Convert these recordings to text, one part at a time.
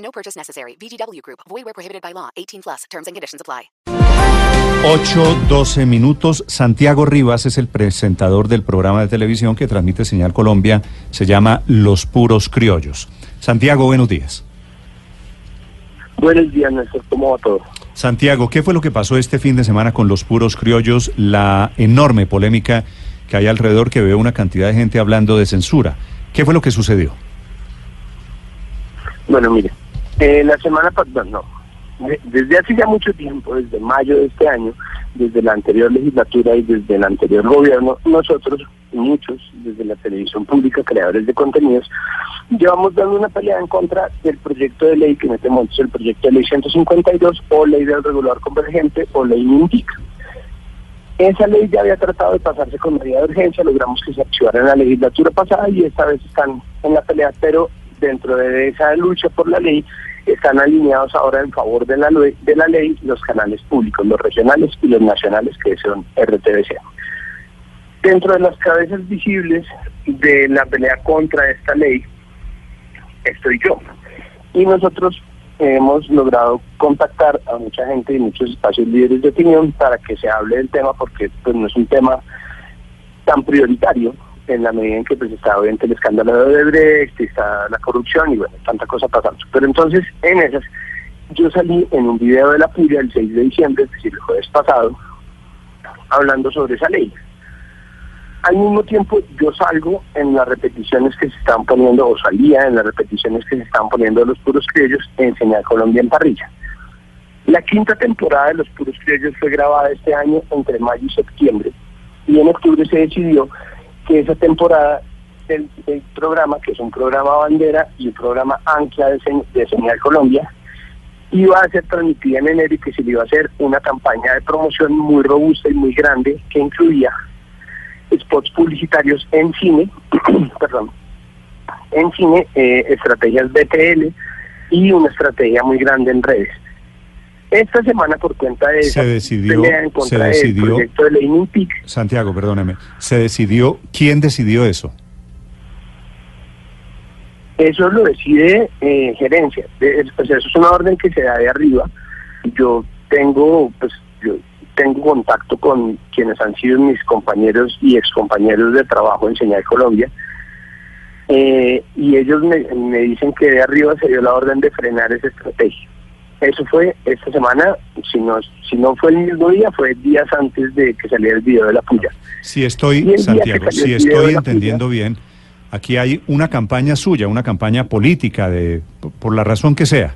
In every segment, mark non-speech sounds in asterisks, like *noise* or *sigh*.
No purchase necessary. VGW Group. Void where prohibited by law. 18 plus. Terms and conditions apply. 8, 12 minutos. Santiago Rivas es el presentador del programa de televisión que transmite Señal Colombia. Se llama Los Puros Criollos. Santiago, buenos días. Buenos días, Néstor. ¿Cómo va todo? Santiago, ¿qué fue lo que pasó este fin de semana con los puros criollos? La enorme polémica que hay alrededor que veo una cantidad de gente hablando de censura. ¿Qué fue lo que sucedió? Bueno, mire, eh, la semana pasada, no, desde hace ya mucho tiempo, desde mayo de este año, desde la anterior legislatura y desde el anterior gobierno, nosotros, muchos, desde la televisión pública, creadores de contenidos, llevamos dando una pelea en contra del proyecto de ley que en este momento es el proyecto de ley 152 o ley del regulador convergente o ley MINTIC. Esa ley ya había tratado de pasarse con medida de urgencia, logramos que se archivara en la legislatura pasada y esta vez están en la pelea, pero dentro de esa lucha por la ley están alineados ahora en favor de la, de la ley los canales públicos, los regionales y los nacionales que son RTBC. Dentro de las cabezas visibles de la pelea contra esta ley estoy yo. Y nosotros hemos logrado contactar a mucha gente y muchos espacios líderes de opinión para que se hable del tema porque pues no es un tema tan prioritario en la medida en que pues está obviamente el escándalo de Odebrecht, está la corrupción y bueno, tanta cosa pasando. Pero entonces, en esas, yo salí en un video de la Puya el 6 de diciembre, es decir, el jueves pasado, hablando sobre esa ley. Al mismo tiempo, yo salgo en las repeticiones que se están poniendo, o salía en las repeticiones que se están poniendo los puros criollos en Señal Colombia en Parrilla. La quinta temporada de Los Puros Criollos fue grabada este año entre mayo y septiembre, y en octubre se decidió que esa temporada del, programa, que es un programa bandera y un programa ancla de, Señal Colombia, iba a ser transmitida en enero y que se le iba a hacer una campaña de promoción muy robusta y muy grande que incluía spots publicitarios en cine, *clears throat* perdón, en cine, eh, estrategias BTL y una estrategia muy grande en redes. Esta semana, por cuenta de se decidió, se decidió, proyecto de ley Santiago, perdóneme, ¿se decidió, quién decidió eso? Eso lo decide eh, gerencia. eso es una orden que se da de arriba. Yo tengo, pues, yo tengo contacto con quienes han sido mis compañeros y excompañeros de trabajo en Señal Colombia. Eh, y ellos me, me dicen que de arriba se dio la orden de frenar esa estrategia. Eso fue esta semana, si no, si no fue el mismo día, fue días antes de que saliera el video de la puya. Si estoy, Santiago, si estoy entendiendo bien, aquí hay una campaña suya, una campaña política, de por la razón que sea.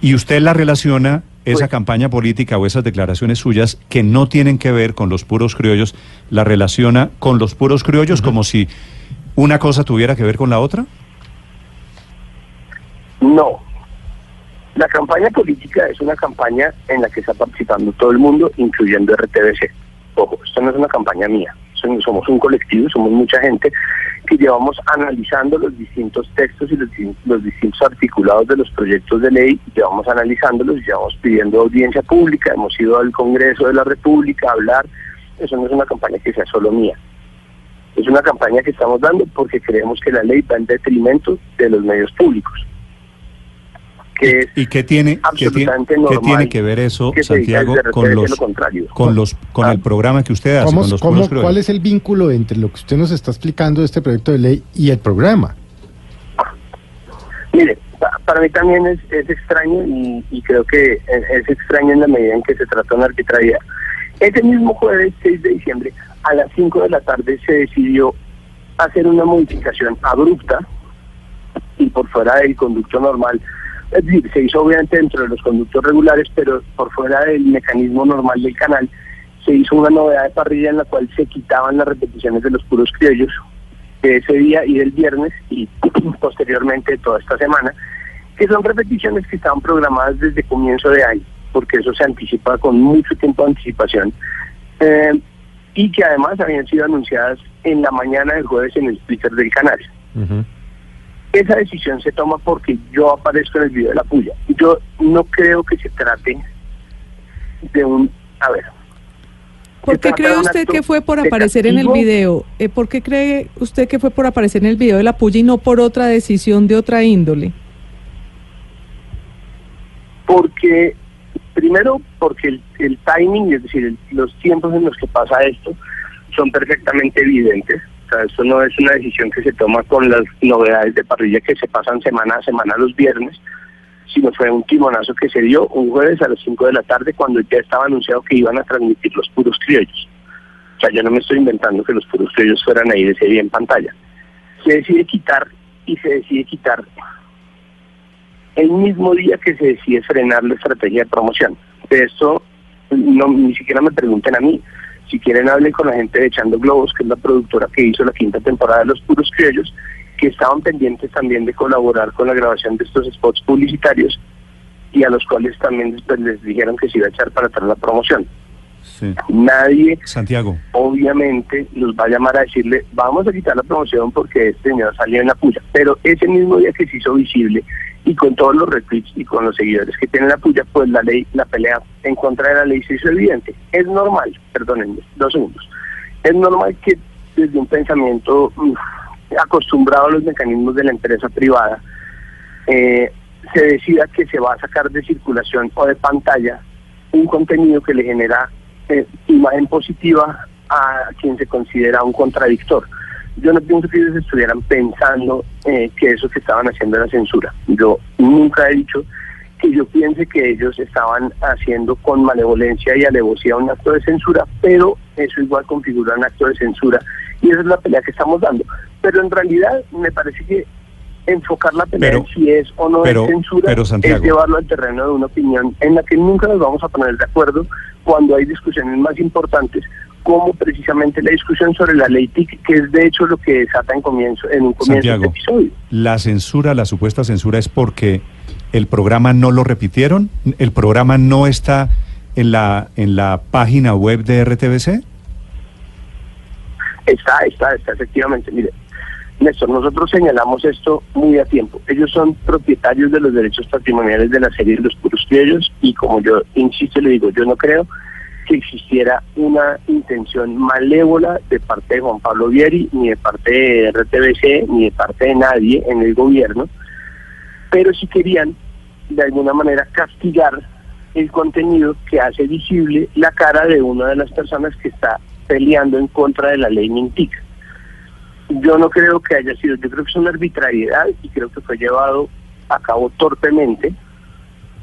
Y usted la relaciona, esa pues campaña política o esas declaraciones suyas que no tienen que ver con los puros criollos, la relaciona con los puros criollos como si una cosa tuviera que ver con la otra? No, la campaña política es una campaña en la que está participando todo el mundo, incluyendo RTBC. Ojo, esto no es una campaña mía, somos un colectivo, somos mucha gente que llevamos analizando los distintos textos y los, distintos articulados de los proyectos de ley, llevamos analizándolos, llevamos pidiendo audiencia pública, hemos ido al Congreso de la República a hablar, eso no es una campaña que sea solo mía. Es una campaña que estamos dando porque creemos que la ley va en detrimento de los medios públicos. ¿Y qué tiene, qué tiene, que ver eso, Santiago, con los, con los con el programa que usted hace? ¿Cuál es el vínculo entre lo que usted nos está explicando de este proyecto de ley y el programa? Mire, para mí también es, extraño y, creo que es, extraño en la medida en que se trata de una arbitrariedad. Ese mismo jueves 6 de diciembre, a las 5 de la tarde, se decidió hacer una modificación abrupta y por fuera del conducto normal es decir, se hizo obviamente dentro de los conductos regulares, pero por fuera del mecanismo normal del canal, se hizo una novedad de parrilla en la cual se quitaban las repeticiones de los puros criollos de ese día y del viernes y *clears throat* posteriormente toda esta semana, que son repeticiones que estaban programadas desde comienzo de año, porque eso se anticipa con mucho tiempo de anticipación, eh, y que además habían sido anunciadas en la mañana del jueves en el Twitter del canal. Esa decisión se toma porque yo aparezco en el video de la puya. Yo no creo que se trate de un... A ver. ¿Por qué cree usted que fue por aparecer en el video? Eh, ¿Por qué cree usted que fue por aparecer en el video de la puya y no por otra decisión de otra índole? porque primero porque el, el timing, es decir, el- los tiempos en los que pasa esto son perfectamente evidentes. O sea, esto no es una decisión que se toma con las novedades de parrilla que se pasan semana a semana los viernes, sino fue un timonazo que se dio un jueves a las 5 de la tarde cuando ya estaba anunciado que iban a transmitir los puros criollos. O sea, yo no me estoy inventando que los puros criollos fueran ahí de serie en pantalla. Se decide quitar y se decide quitar el mismo día que se decide frenar la estrategia de promoción. De esto no, ni siquiera me pregunten a mí. Si quieren hablen con la gente de Echando Globos, que es la productora que hizo la quinta temporada de Los Puros Criollos, que estaban pendientes también de colaborar con la grabación de estos spots publicitarios y a los cuales también después les dijeron que se iba a echar para atrás la promoción. Sí. Nadie Santiago. obviamente los va a llamar a decirle vamos a quitar la promoción porque este señor salió en la puya. Pero ese mismo día que se hizo visible y con todos los retweets y con los seguidores que tiene la puya, pues la ley, la pelea en contra de la ley se hizo evidente. Es normal, perdónenme, dos segundos. Es normal que desde un pensamiento acostumbrado a los mecanismos de la empresa privada, eh, se decida que se va a sacar de circulación o de pantalla un contenido que le genera eh, imagen positiva a quien se considera un contradictor. Yo no pienso que ellos estuvieran pensando eh, que eso que estaban haciendo era censura. Yo nunca he dicho que yo piense que ellos estaban haciendo con malevolencia y alevosía un acto de censura, pero eso igual configura un acto de censura y esa es la pelea que estamos dando. Pero en realidad me parece que enfocar la pelea Pero- en si es o no pero- es censura pero, es llevarlo al terreno de una opinión en la que nunca nos vamos a poner de acuerdo cuando hay discusiones más importantes como precisamente la discusión sobre la ley TIC, que es de hecho lo que desata en comienzo en un comienzo de Santiago. este episodio. La censura, la supuesta censura es porque el programa no lo repitieron, el programa no está en la en la página web de RTBC. Está, está, está, efectivamente. Mire, Néstor, nosotros señalamos esto muy a tiempo. Ellos son propietarios de los derechos patrimoniales de la serie de los puros criollos y como yo insisto y le digo, yo no creo que existiera una intención malévola de parte de Juan Pablo Vieri, ni de parte de RTBC, ni de parte de nadie en el gobierno, pero si querían de alguna manera castigar el contenido que hace visible la cara de una de las personas que está peleando en contra de la ley Mintic. Yo no creo que haya sido, yo creo que es una arbitrariedad y creo que fue llevado a cabo torpemente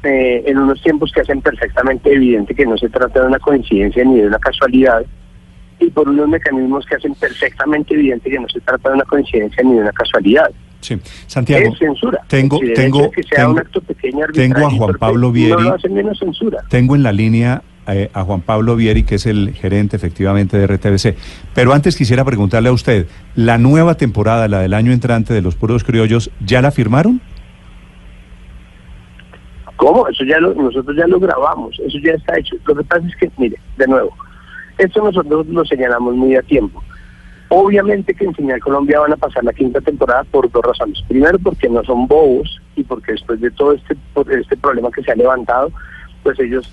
eh, en unos tiempos que hacen perfectamente evidente que no se trata de una coincidencia ni de una casualidad y por unos mecanismos que hacen perfectamente evidente que no se trata de una coincidencia ni de una casualidad. Sí, Santiago. es censura. Tengo Si tengo que sea tengo, un acto pequeño, tengo a Juan Pablo No Vieri. lo hace menos censura. Tengo en la línea eh, a Juan Pablo Vieri, que es el gerente efectivamente de RTBC. Pero antes quisiera preguntarle a usted, ¿la nueva temporada, la del año entrante de Los Puros Criollos, ya la firmaron? ¿Cómo? Eso ya lo, nosotros ya lo grabamos, eso ya está hecho. Lo que pasa es que, mire, de nuevo, esto nosotros lo señalamos muy a tiempo. Obviamente que en Señal Colombia van a pasar la quinta temporada por dos razones. Primero porque no son bobos y porque después de todo este, este problema que se ha levantado, pues ellos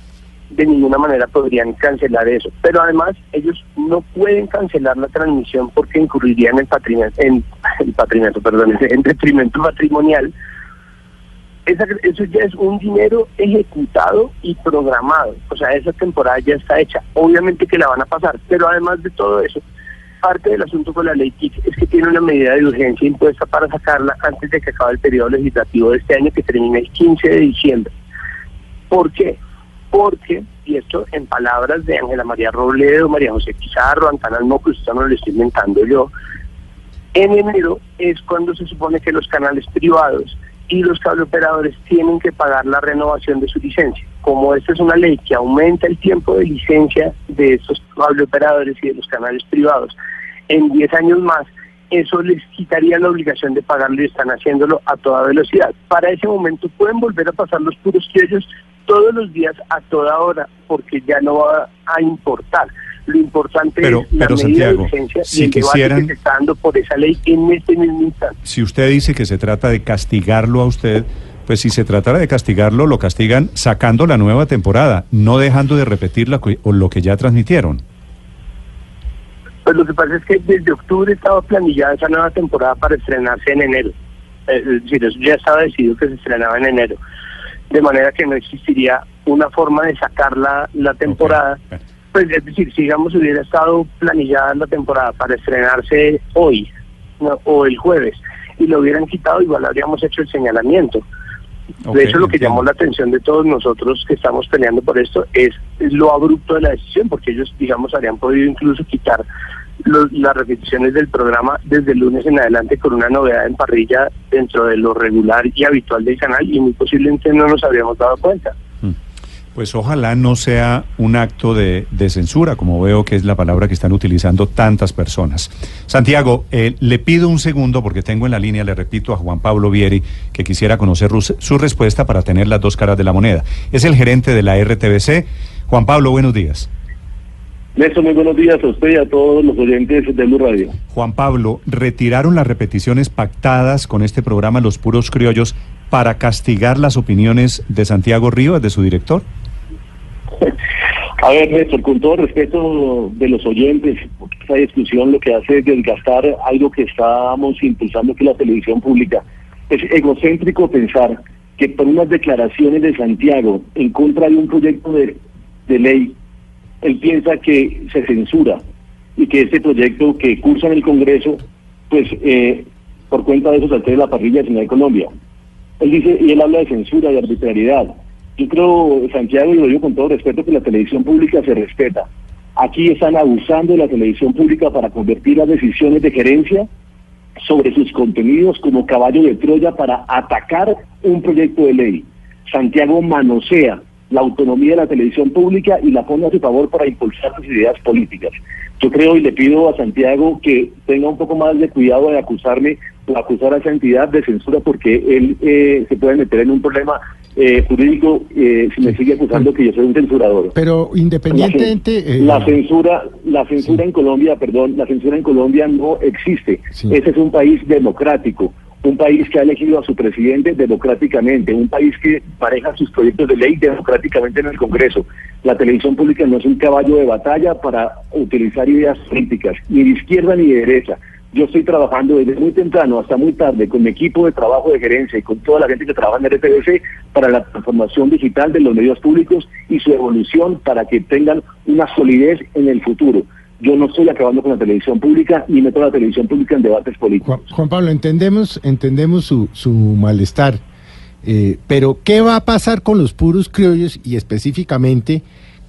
de ninguna manera podrían cancelar eso. Pero además ellos no pueden cancelar la transmisión porque incurrirían en patrimonio, en el patrimonio, perdón, *laughs* en detrimento patrimonial eso ya es un dinero ejecutado y programado. O sea, esa temporada ya está hecha. Obviamente que la van a pasar, pero además de todo eso, parte del asunto con la ley TIC es que tiene una medida de urgencia impuesta para sacarla antes de que acabe el periodo legislativo de este año que termina el 15 de diciembre. ¿Por qué? Porque, y esto en palabras de Ángela María Robledo, María José Pizarro, Antana Almoco, esto no lo estoy inventando yo, en enero es cuando se supone que los canales privados y los cableoperadores tienen que pagar la renovación de su licencia. Como esta es una ley que aumenta el tiempo de licencia de estos cableoperadores y de los canales privados en 10 años más, eso les quitaría la obligación de pagarlo y están haciéndolo a toda velocidad. Para ese momento pueden volver a pasar los puros criollos todos los días a toda hora porque ya no va a importar. Lo importante Pero- es la pero, medida Santiago, de urgencia si y el debate quisieran- que se está dando por esa ley en este mismo instante. Si usted dice que se trata de castigarlo a usted, pues si se tratara de castigarlo, lo castigan sacando la nueva temporada, no dejando de repetir la o lo que ya transmitieron. Pues lo que pasa es que desde octubre estaba planillada esa nueva temporada para estrenarse en enero. Eh, Es decir, eso ya estaba decidido que se estrenaba en enero. De manera que no existiría una forma de sacar la, la temporada. Pues es decir, si digamos hubiera estado planillada la temporada para estrenarse hoy ¿no? o el jueves y lo hubieran quitado, igual habríamos hecho el señalamiento. De hecho, lo que entiendo. llamó la atención de todos nosotros que estamos peleando por esto es lo abrupto de la decisión, porque ellos, digamos, habrían podido incluso quitar los- las repeticiones del programa desde el lunes en adelante con una novedad en parrilla dentro de lo regular y habitual del canal y muy posiblemente no nos habríamos dado cuenta. Pues ojalá no sea un acto de, de censura, como veo que es la palabra que están utilizando tantas personas. Santiago, eh, le pido un segundo porque tengo en la línea, le repito, a Juan Pablo Vieri, que quisiera conocer su respuesta para tener las dos caras de la moneda. Es el gerente de la RTBC. Juan Pablo, buenos días. Néstor, muy buenos días a usted y a todos los oyentes de Blue Radio. Juan Pablo, ¿retiraron las repeticiones pactadas con este programa Los Puros Criollos para castigar las opiniones de Santiago Rivas, de su director? A ver, Néstor, con todo respeto de los oyentes, porque esta discusión lo que hace es desgastar algo que estábamos impulsando que la televisión pública. Es egocéntrico pensar que por unas declaraciones de Santiago en contra de un proyecto de, de ley, él piensa que se censura y que este proyecto que cursa en el Congreso, pues eh, por cuenta de eso se altere la parrilla de de Colombia. Él dice, y él habla de censura y arbitrariedad. Yo creo, Santiago, y lo digo con todo respeto, que la televisión pública se respeta. Aquí están abusando de la televisión pública para convertir las decisiones de gerencia sobre sus contenidos como caballo de Troya para atacar un proyecto de ley. Santiago manosea la autonomía de la televisión pública y la pone a su favor para impulsar sus ideas políticas. Yo creo y le pido a Santiago que tenga un poco más de cuidado de acusarme o acusar a esa entidad de censura porque él eh, se puede meter en un problema eh, jurídico eh, si me sigue acusando que yo soy un censurador. Pero La, independientemente... cen- eh, la censura, la censura Sí. en Colombia, perdón, la censura en Colombia no existe. Sí. Ese es un país democrático, un país que ha elegido a su presidente democráticamente, un país que maneja sus proyectos de ley democráticamente en el Congreso. La televisión pública no es un caballo de batalla para utilizar ideas políticas, ni de izquierda ni de derecha. Yo estoy trabajando desde muy temprano hasta muy tarde con mi equipo de trabajo de gerencia y con toda la gente que trabaja en RTBC para la transformación digital de los medios públicos y su evolución para que tengan una solidez en el futuro. Yo no estoy acabando con la televisión pública ni meto la televisión pública en debates políticos. Juan, Juan Pablo, entendemos, entendemos su, su malestar, eh, pero ¿qué va a pasar con los puros criollos y específicamente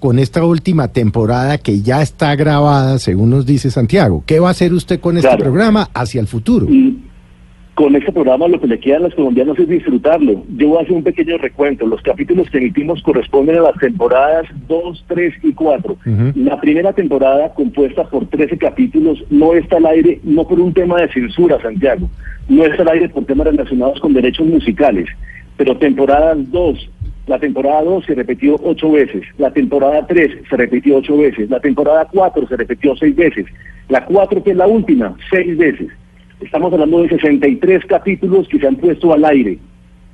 con esta última temporada que ya está grabada, según nos dice Santiago? ¿Qué va a hacer usted con este Claro. programa hacia el futuro? Y con este programa lo que le queda a los colombianos es disfrutarlo. Yo voy a hacer un pequeño recuento. Los capítulos que emitimos corresponden a las temporadas 2, 3 y 4. Ujú. La primera temporada, compuesta por 13 capítulos, no está al aire, no por un tema de censura, Santiago. No está al aire por temas relacionados con derechos musicales. Pero temporadas 2, la temporada 2 se repitió ocho veces, la temporada 3 se repitió ocho veces, la temporada 4 se repitió seis veces, la 4 que es la última, seis veces. Estamos hablando de 63 capítulos que se han puesto al aire.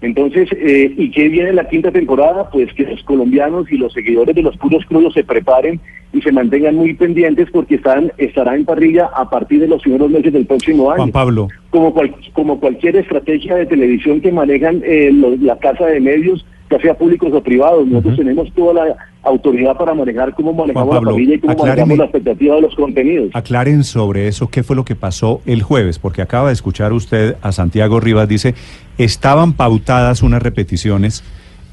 Entonces, eh, ¿y qué viene la quinta temporada? Pues que los colombianos y los seguidores de los puros crudos se preparen y se mantengan muy pendientes porque están estará en parrilla a partir de los primeros meses del próximo año. Juan Pablo, Como, cual- como cualquier estrategia de televisión que manejan eh, los- la casa de medios, ya sea públicos o privados, nosotros tenemos toda la autoridad para manejar cómo manejamos Pablo, la parrilla y cómo acláreme. manejamos la expectativa de los contenidos. aclaren sobre eso, qué fue lo que pasó el jueves, porque acaba de escuchar usted a Santiago Rivas, dice, estaban pautadas unas repeticiones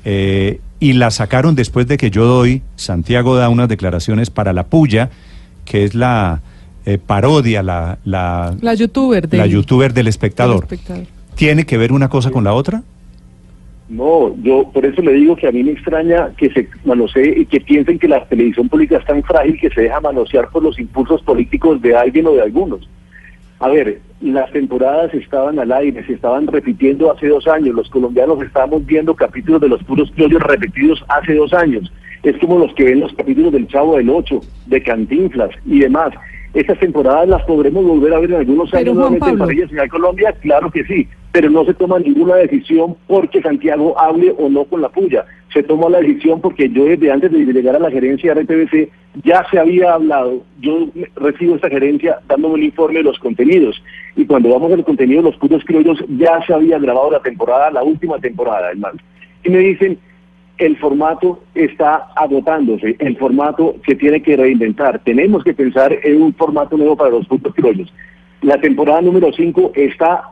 eh, y las sacaron después de que yo doy, Santiago da unas declaraciones para la puya, que es la eh, parodia, la, la, La youtuber. la del- youtuber del del espectador. espectador. ¿Tiene que ver una cosa con la otra? No, yo por eso le digo que a mí me extraña que se manosee que piensen que la televisión pública es tan frágil que se deja manosear por los impulsos políticos de alguien o de algunos. A ver, las temporadas estaban al aire, se estaban repitiendo hace dos años. Los colombianos estábamos viendo capítulos de los puros criollos repetidos hace dos años. Es como los que ven los capítulos del Chavo del Ocho, de Cantinflas y demás. Estas temporadas las podremos volver a ver en algunos Pero, años nuevamente en. Parrilla Señal Colombia, claro que sí, pero no se toma ninguna decisión porque Santiago hable o no con la puya. Se toma la decisión porque yo desde antes de llegar a la gerencia de RTBC ya se había hablado, yo recibo esta gerencia dándome el informe de los contenidos y cuando vamos al contenido de los puros criollos ya se había grabado la temporada, la última temporada, hermano. Y me dicen, el formato está agotándose, el formato se tiene que reinventar, tenemos que pensar en un formato nuevo para los puntos criollos. La temporada número 5 está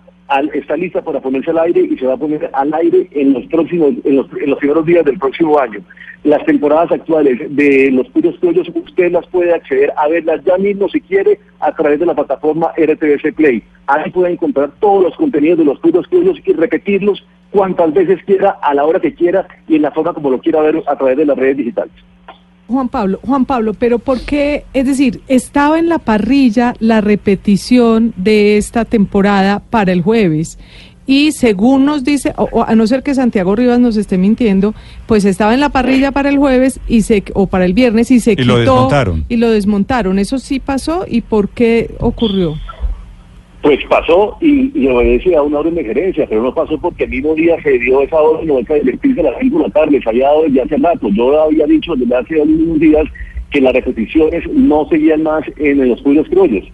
está lista para ponerse al aire y se va a poner al aire en los próximos en los, primeros días del próximo año. Las temporadas actuales de los puros criollos usted las puede acceder a verlas ya mismo si quiere a través de la plataforma RTBC Play. Ahí puede encontrar todos los contenidos de los puros criollos y repetirlos cuantas veces quiera, a la hora que quiera y en la forma como lo quiera ver a través de las redes digitales. Juan Pablo, Juan Pablo, pero ¿por qué? Es decir, estaba en la parrilla la repetición de esta temporada para el jueves. Y según nos dice, o, o a no ser que Santiago Rivas nos esté mintiendo, pues estaba en la parrilla para el jueves y se o para el viernes y se Y quitó lo desmontaron. y lo desmontaron. Eso sí pasó y ¿por qué ocurrió? Pues pasó y, y obedece a una orden de gerencia, pero no pasó porque el mismo día se dio esa orden o esa directriz a las 5 de la tarde, se había dado desde hace rato. Yo había dicho desde hace unos días que las repeticiones no seguían más en los pueblos criollos.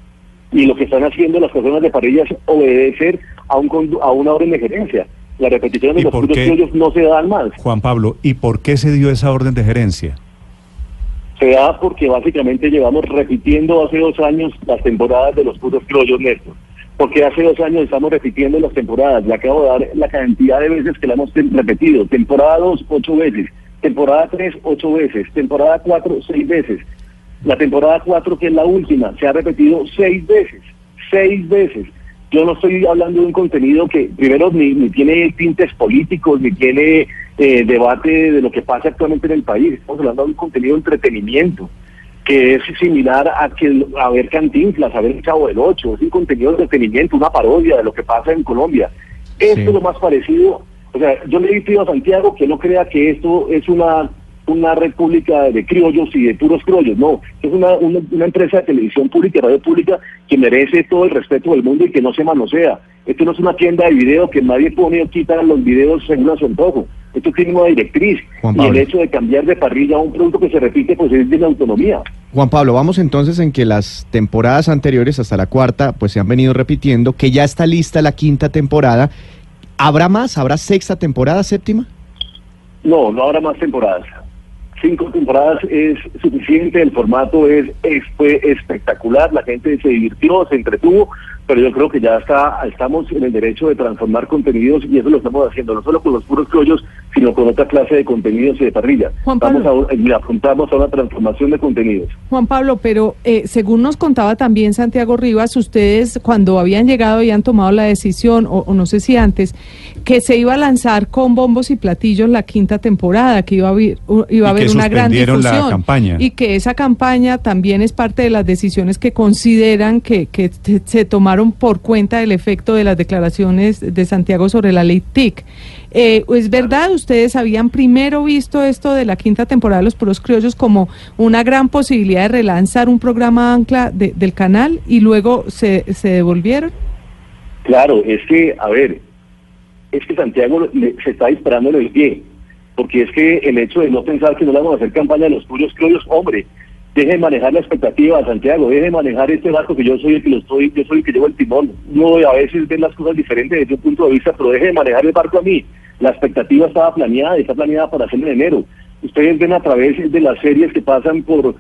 Y lo que están haciendo las personas de parrilla es obedecer a, un, a una orden de gerencia. Las repeticiones de ¿Y los pueblos criollos no se dan más. Juan Pablo, ¿y por qué se dio esa orden de gerencia? Se da porque básicamente llevamos repitiendo hace dos años las temporadas de los puros criollos, Néstor. Porque hace dos años estamos repitiendo las temporadas. Le acabo de dar la cantidad de veces que la hemos repetido. Temporada 2, ocho veces. Temporada 3, ocho veces. Temporada 4, seis veces. La temporada 4, que es la última, se ha repetido seis veces. Seis veces. Yo no estoy hablando de un contenido que, primero, ni, ni tiene tintes políticos, ni tiene eh, debate de lo que pasa actualmente en el país. Estamos hablando de un contenido de entretenimiento que es similar a que a ver Cantinflas, a ver el Chavo del Ocho, es un contenido de entretenimiento, una parodia de lo que pasa en Colombia. Esto Sí. es lo más parecido, o sea, yo le he pedido a Santiago que no crea que esto es una una república de criollos y de puros criollos, no, es una, una, una empresa de televisión pública y radio pública que merece todo el respeto del mundo y que no se manosea. Esto no es una tienda de video que nadie pone o quita los videos según a su antojo. Esto tiene una directriz Juan y el hecho de cambiar de parrilla a un producto que se repite pues es de la autonomía. Juan Pablo, vamos entonces en que las temporadas anteriores hasta la cuarta pues se han venido repitiendo, que ya está lista la quinta temporada. ¿Habrá más? ¿Habrá sexta temporada, séptima? No, no habrá más temporadas. Cinco temporadas es suficiente, el formato es, es- fue espectacular, la gente se divirtió, se entretuvo, pero yo creo que ya está, estamos en el derecho de transformar contenidos y eso lo estamos haciendo, no solo con los puros criollos, sino con otra clase de contenidos y de parrilla. Juan Vamos a, y apuntamos a una transformación de contenidos. Juan Pablo, pero eh, según nos contaba también Santiago Rivas, ustedes cuando habían llegado y han tomado la decisión, o, o no sé si antes, que se iba a lanzar con bombos y platillos la quinta temporada, que iba a haber, iba a haber una gran la difusión. campaña. Y que esa campaña también es parte de las decisiones que consideran que, que se tomaron por cuenta del efecto de las declaraciones de Santiago sobre la ley TIC. Eh, ¿Es verdad? ¿Ustedes habían primero visto esto de la quinta temporada de Los Puros Criollos como una gran posibilidad de relanzar un programa ancla de- del canal y luego se, se devolvieron? Claro, es que, a ver, es que Santiago le- se está disparando en el pie, porque es que el hecho de no pensar que no le vamos a hacer campaña a los puros criollos, hombre, deje de manejar la expectativa, Santiago, deje de manejar este barco que yo soy el que lo estoy, yo soy el que llevo el timón. No a veces ven las cosas diferentes desde un punto de vista, pero deje de manejar el barco a mí. La expectativa estaba planeada está planeada para hacerlo en enero. Ustedes ven a través de las series que pasan por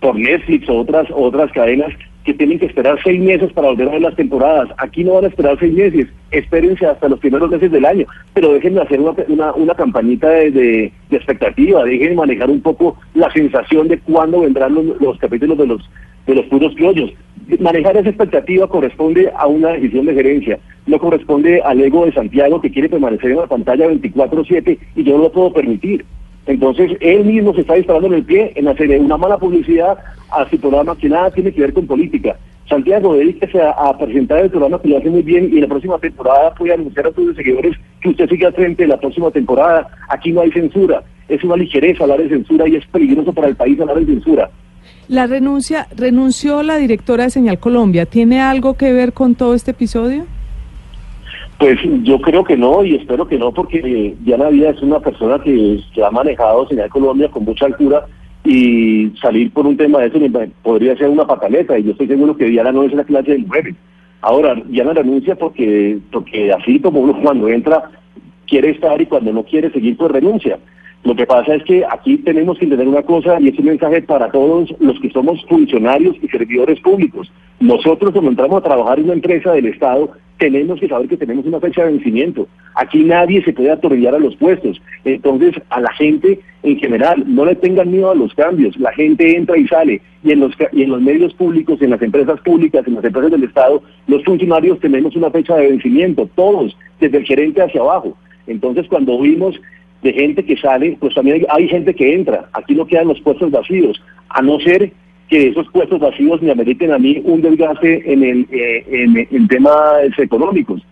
por Netflix o otras otras cadenas que tienen que esperar seis meses para volver a ver las temporadas. Aquí no van a esperar seis meses, espérense hasta los primeros meses del año, pero déjenme hacer una, una, una campañita de, de- de expectativa, dejen manejar un poco la sensación de cuándo vendrán los, los capítulos de los de los puros criollos. Manejar esa expectativa corresponde a una decisión de gerencia, no corresponde al ego de Santiago que quiere permanecer en la pantalla 24/7 y yo no lo puedo permitir. Entonces, él mismo se está disparando en el pie en hacer una mala publicidad a su programa que nada tiene que ver con política. Santiago, dedíquese a, a presentar el programa que lo hace muy bien y en la próxima temporada puede anunciar a sus seguidores que usted sigue al frente de la próxima temporada. Aquí no hay censura. Es una ligereza hablar de censura y es peligroso para el país hablar de censura. La renuncia, renunció la directora de Señal Colombia. ¿Tiene algo que ver con todo este episodio? Pues yo creo que no y espero que no porque Diana Díaz es una persona que, ha manejado Señal Colombia con mucha altura y salir por un tema de eso podría ser una pataleta y yo estoy seguro que Diana no es la clase del mueve. Ahora, Diana renuncia porque, porque así como uno cuando entra quiere estar y cuando no quiere seguir pues renuncia. Lo que pasa es que aquí tenemos que entender una cosa y es un mensaje para todos los que somos funcionarios y servidores públicos. Nosotros cuando entramos a trabajar en una empresa del Estado tenemos que saber que tenemos una fecha de vencimiento. Aquí nadie se puede atornillar a los puestos. Entonces a la gente en general no le tengan miedo a los cambios. La gente entra y sale y en los, y en los medios públicos, en las empresas públicas, en las empresas del Estado, los funcionarios tenemos una fecha de vencimiento, todos, desde el gerente hacia abajo. Entonces, cuando vimos de gente que sale, pues también hay, hay gente que entra. Aquí no quedan los puestos vacíos, a no ser que esos puestos vacíos me ameriten a mí un desgaste en el eh, en, en temas económicos.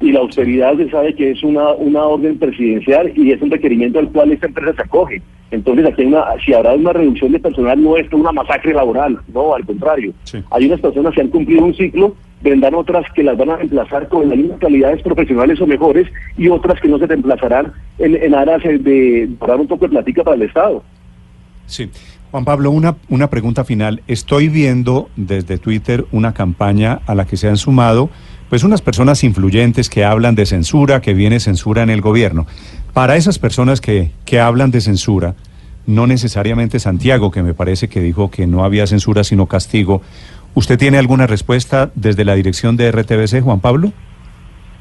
Y la austeridad se sabe que es una, una orden presidencial y es un requerimiento al cual esta empresa se acoge. Entonces, aquí hay una, si habrá una reducción de personal, no es una masacre laboral, no, al contrario. Sí. Hay unas personas que han cumplido un ciclo, vendrán otras que las van a reemplazar con las mismas calidades profesionales o mejores y otras que no se reemplazarán en, en aras de, dar un poco de platica para el Estado. Sí. Juan Pablo, una, una pregunta final. Estoy viendo desde Twitter una campaña a la que se han sumado pues unas personas influyentes que hablan de censura, que viene censura en el gobierno. Para esas personas que, que hablan de censura, no necesariamente Santiago, que me parece que dijo que no había censura sino castigo, ¿usted tiene alguna respuesta desde la dirección de RTBC, Juan Pablo?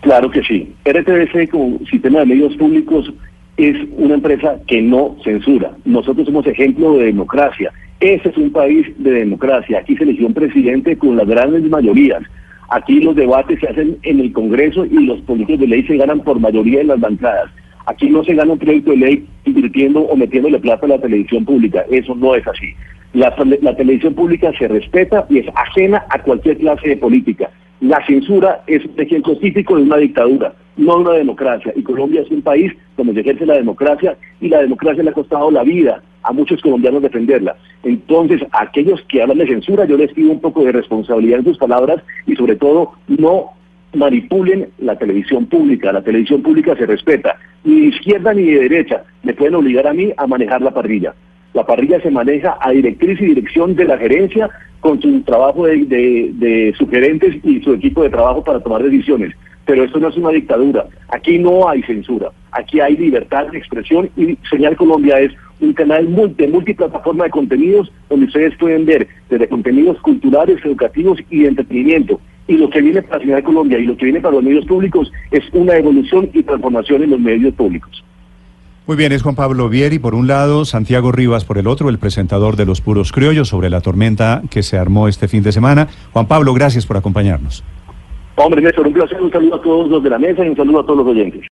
Claro que sí. RTBC como sistema de medios públicos es una empresa que no censura. Nosotros somos ejemplo de democracia. Este es un país de democracia. Aquí se eligió un presidente con las grandes mayorías. Aquí los debates se hacen en el Congreso y los políticos de ley se ganan por mayoría en las bancadas. Aquí no se gana un proyecto de ley invirtiendo o metiéndole plata a la televisión pública. Eso no es así. La, la televisión pública se respeta y es ajena a cualquier clase de política. La censura es un ejemplo típico de una dictadura, no de una democracia. Y Colombia es un país donde se ejerce la democracia y la democracia le ha costado la vida a muchos colombianos defenderla. Entonces, a aquellos que hablan de censura, yo les pido un poco de responsabilidad en sus palabras y sobre todo no manipulen la televisión pública. La televisión pública se respeta. Ni de izquierda ni de derecha me pueden obligar a mí a manejar la parrilla. La parrilla se maneja a directriz y dirección de la gerencia con su trabajo de, de, de sugerentes y su equipo de trabajo para tomar decisiones. Pero esto no es una dictadura. Aquí no hay censura. Aquí hay libertad de expresión y Señal Colombia es un canal multi, multiplataforma de contenidos donde ustedes pueden ver desde contenidos culturales, educativos y de entretenimiento. Y lo que viene para Señal Colombia y lo que viene para los medios públicos es una evolución y transformación en los medios públicos. Muy bien, es Juan Pablo Vieri por un lado, Santiago Rivas por el otro, el presentador de Los Puros Criollos sobre la tormenta que se armó este fin de semana. Juan Pablo, gracias por acompañarnos. Hombre, Néstor, un placer, un saludo a todos los de la mesa y un saludo a todos los oyentes.